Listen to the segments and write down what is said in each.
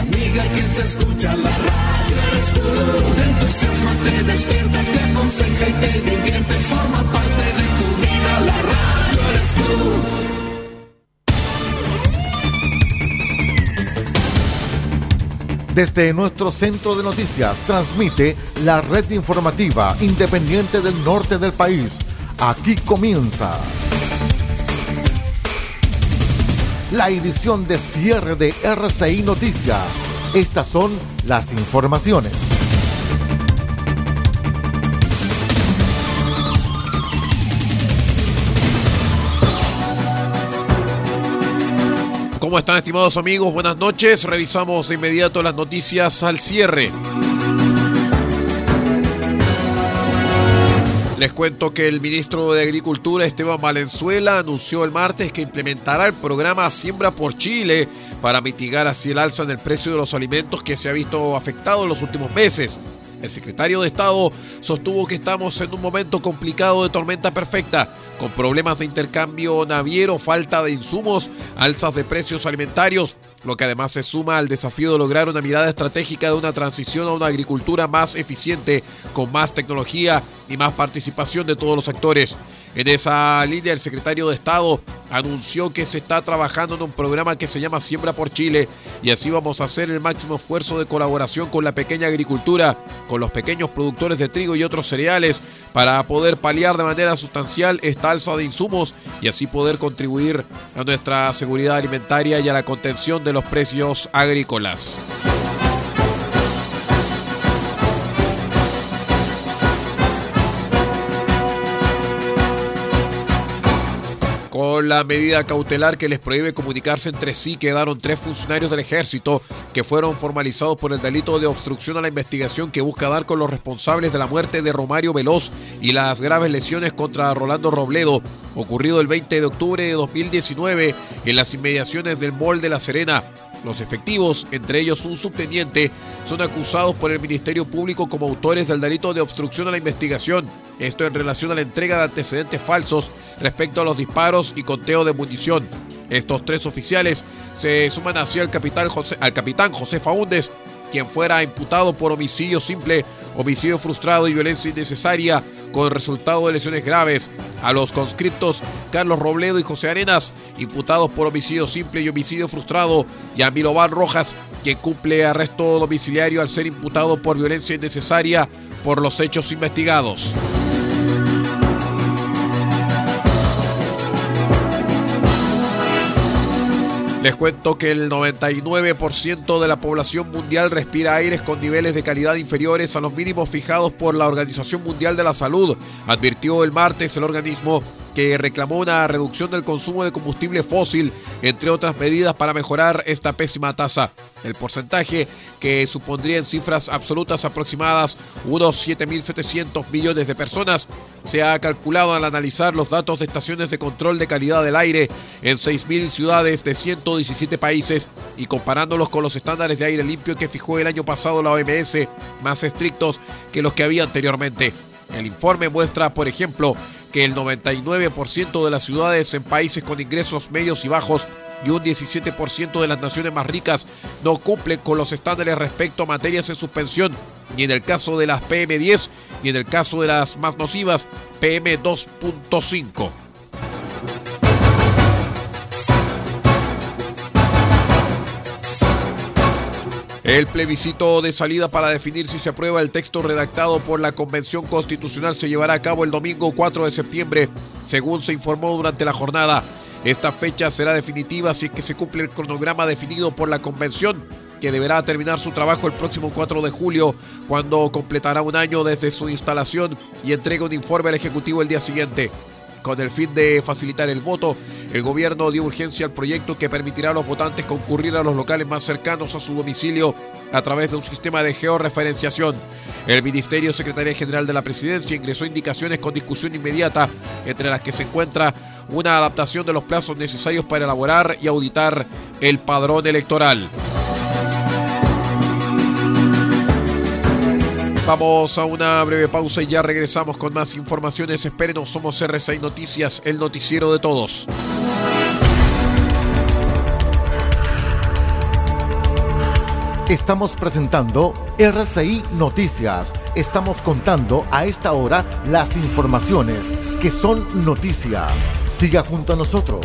amiga, amiga que te escucha la radio eres tú. Te entusiasma, te despierta, te aconseja y te divierte. Forma parte de tu vida, la radio eres tú. Desde nuestro centro de noticias transmite la red informativa independiente del norte del país. Aquí comienza la edición de cierre de RCI Noticias. Estas son las informaciones. ¿Cómo están estimados amigos? Buenas noches. Revisamos de inmediato las noticias al cierre. Les cuento que el ministro de Agricultura Esteban Valenzuela anunció el martes que implementará el programa Siembra por Chile para mitigar así el alza en el precio de los alimentos que se ha visto afectado en los últimos meses. El secretario de Estado sostuvo que estamos en un momento complicado de tormenta perfecta, con problemas de intercambio naviero, falta de insumos, alzas de precios alimentarios, lo que además se suma al desafío de lograr una mirada estratégica de una transición a una agricultura más eficiente, con más tecnología y más participación de todos los actores. En esa línea, el secretario de Estado anunció que se está trabajando en un programa que se llama Siembra por Chile y así vamos a hacer el máximo esfuerzo de colaboración con la pequeña agricultura, con los pequeños productores de trigo y otros cereales para poder paliar de manera sustancial esta alza de insumos y así poder contribuir a nuestra seguridad alimentaria y a la contención de los precios agrícolas. Con la medida cautelar que les prohíbe comunicarse entre sí, quedaron tres funcionarios del ejército que fueron formalizados por el delito de obstrucción a la investigación que busca dar con los responsables de la muerte de Romario Veloz y las graves lesiones contra Rolando Robledo, ocurrido el 20 de octubre de 2019 en las inmediaciones del Mall de La Serena. Los efectivos, entre ellos un subteniente, son acusados por el Ministerio Público como autores del delito de obstrucción a la investigación. Esto en relación a la entrega de antecedentes falsos respecto a los disparos y conteo de munición. Estos tres oficiales se suman así al capitán José, al Faúndez, quien fuera imputado por homicidio simple, homicidio frustrado y violencia innecesaria con resultado de lesiones graves, a los conscriptos Carlos Robledo y José Arenas, imputados por homicidio simple y homicidio frustrado, y a Milovan Rojas, quien cumple arresto domiciliario al ser imputado por violencia innecesaria por los hechos investigados. Les cuento que el 99% de la población mundial respira aires con niveles de calidad inferiores a los mínimos fijados por la Organización Mundial de la Salud, advirtió el martes el organismo que reclamó una reducción del consumo de combustible fósil, entre otras medidas para mejorar esta pésima tasa. El porcentaje, que supondría en cifras absolutas aproximadas unos 7.700 millones de personas, se ha calculado al analizar los datos de estaciones de control de calidad del aire en 6.000 ciudades de 117 países y comparándolos con los estándares de aire limpio que fijó el año pasado la OMS, más estrictos que los que había anteriormente. El informe muestra, por ejemplo, que el 99% de las ciudades en países con ingresos medios y bajos y un 17% de las naciones más ricas no cumplen con los estándares respecto a materias en suspensión, ni en el caso de las PM10, ni en el caso de las más nocivas PM2.5. El plebiscito de salida para definir si se aprueba el texto redactado por la Convención Constitucional se llevará a cabo el domingo 4 de septiembre, según se informó durante la jornada. Esta fecha será definitiva si es que se cumple el cronograma definido por la Convención, que deberá terminar su trabajo el próximo 4 de julio, cuando completará un año desde su instalación y entrega un informe al Ejecutivo el día siguiente. Con el fin de facilitar el voto, el gobierno dio urgencia al proyecto que permitirá a los votantes concurrir a los locales más cercanos a su domicilio a través de un sistema de georreferenciación. El Ministerio Secretaría General de la Presidencia ingresó indicaciones con discusión inmediata, entre las que se encuentra una adaptación de los plazos necesarios para elaborar y auditar el padrón electoral. Vamos a una breve pausa y ya regresamos con más informaciones. Espérenos, somos RCI Noticias, el noticiero de todos. Estamos presentando RCI Noticias. Estamos contando a esta hora las informaciones que son noticia. Siga junto a nosotros.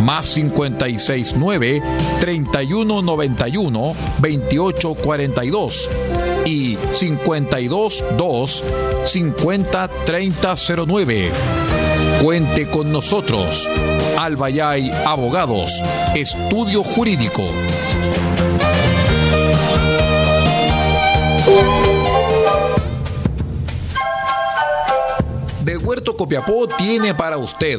más 569 3191 2842 y 522 50 3009. Cuente con nosotros. Albayay Abogados, Estudio Jurídico. Del Huerto Copiapó tiene para usted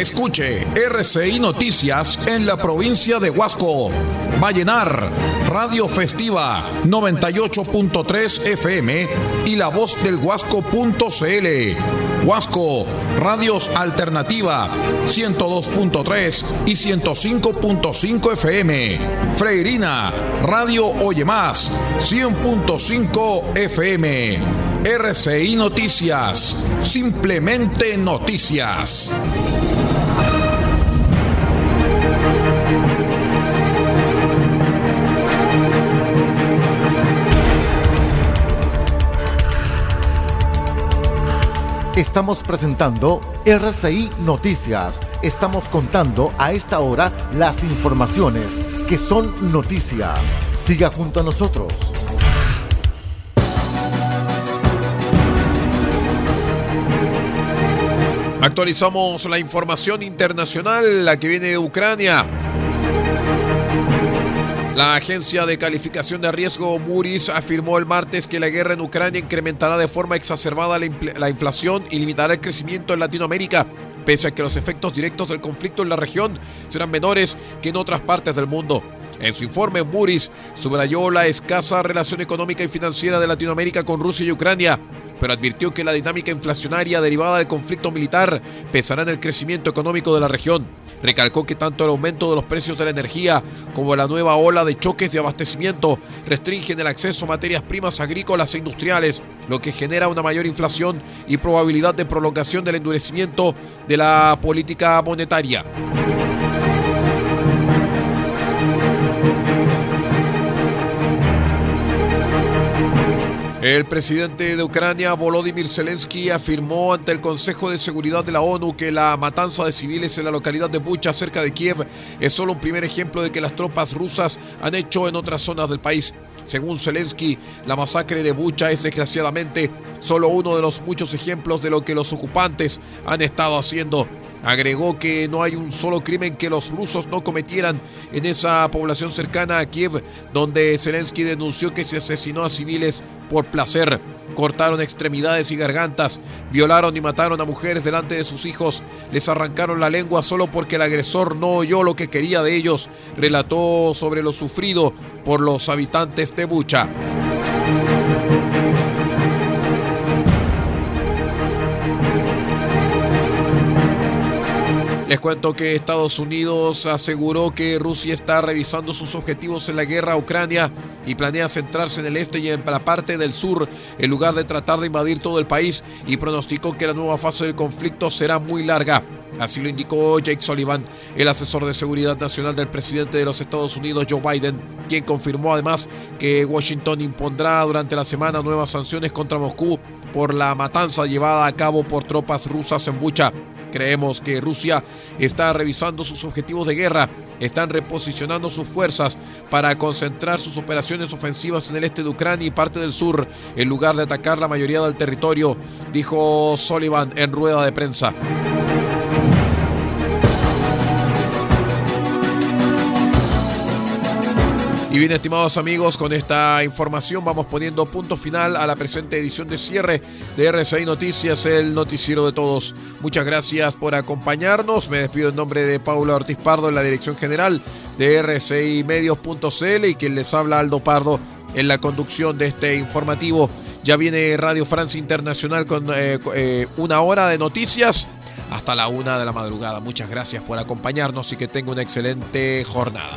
Escuche RCI Noticias en la provincia de Huasco. Vallenar, Radio Festiva 98.3 FM y la voz del Huasco.cl. Huasco, Radios Alternativa 102.3 y 105.5 FM. Freirina, Radio Oye Más 100.5 FM. RCI Noticias, simplemente noticias. Estamos presentando RCI Noticias. Estamos contando a esta hora las informaciones que son noticia. Siga junto a nosotros. Actualizamos la información internacional, la que viene de Ucrania. La agencia de calificación de riesgo Moody's afirmó el martes que la guerra en Ucrania incrementará de forma exacerbada la, la, inflación y limitará el crecimiento en Latinoamérica, pese a que los efectos directos del conflicto en la región serán menores que en otras partes del mundo. En su informe, Moody's subrayó la escasa relación económica y financiera de Latinoamérica con Rusia y Ucrania, pero advirtió que la dinámica inflacionaria derivada del conflicto militar pesará en el crecimiento económico de la región. Recalcó que tanto el aumento de los precios de la energía como la nueva ola de choques de abastecimiento restringen el acceso a materias primas agrícolas e industriales, lo que genera una mayor inflación y probabilidad de prolongación del endurecimiento de la política monetaria. El presidente de Ucrania, Volodymyr Zelensky, afirmó ante el Consejo de Seguridad de la ONU que la matanza de civiles en la localidad de Bucha, cerca de Kiev, es solo un primer ejemplo de que las tropas rusas han hecho en otras zonas del país. Según Zelensky, la masacre de Bucha es desgraciadamente solo uno de los muchos ejemplos de lo que los ocupantes han estado haciendo. Agregó que no hay un solo crimen que los rusos no cometieran en esa población cercana a Kiev, donde Zelensky denunció que se asesinó a civiles por placer. Cortaron extremidades y gargantas, violaron y mataron a mujeres delante de sus hijos, les arrancaron la lengua solo porque el agresor no oyó lo que quería de ellos, relató sobre lo sufrido por los habitantes de Bucha. Cuento que Estados Unidos aseguró que Rusia está revisando sus objetivos en la guerra a Ucrania y planea centrarse en el este y en la parte del sur en lugar de tratar de invadir todo el país y pronosticó que la nueva fase del conflicto será muy larga. Así lo indicó Jake Sullivan, el asesor de seguridad nacional del presidente de los Estados Unidos, Joe Biden, quien confirmó además que Washington impondrá durante la semana nuevas sanciones contra Moscú por la matanza llevada a cabo por tropas rusas en Bucha. Creemos que Rusia está revisando sus objetivos de guerra, están reposicionando sus fuerzas para concentrar sus operaciones ofensivas en el este de Ucrania y parte del sur, en lugar de atacar la mayoría del territorio, dijo Sullivan en rueda de prensa. Bien, estimados amigos, con esta información vamos poniendo punto final a la presente edición de cierre de RCI Noticias, el noticiero de todos. Muchas gracias por acompañarnos. Me despido en nombre de Paula Ortiz Pardo en la dirección general de RCI Medios.cl y quien les habla Aldo Pardo en la conducción de este informativo. Ya viene Radio Francia Internacional con eh, eh, una hora de noticias hasta la una de la madrugada. Muchas gracias por acompañarnos y que tenga una excelente jornada.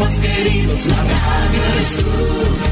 Más queridos, la radio eres tú.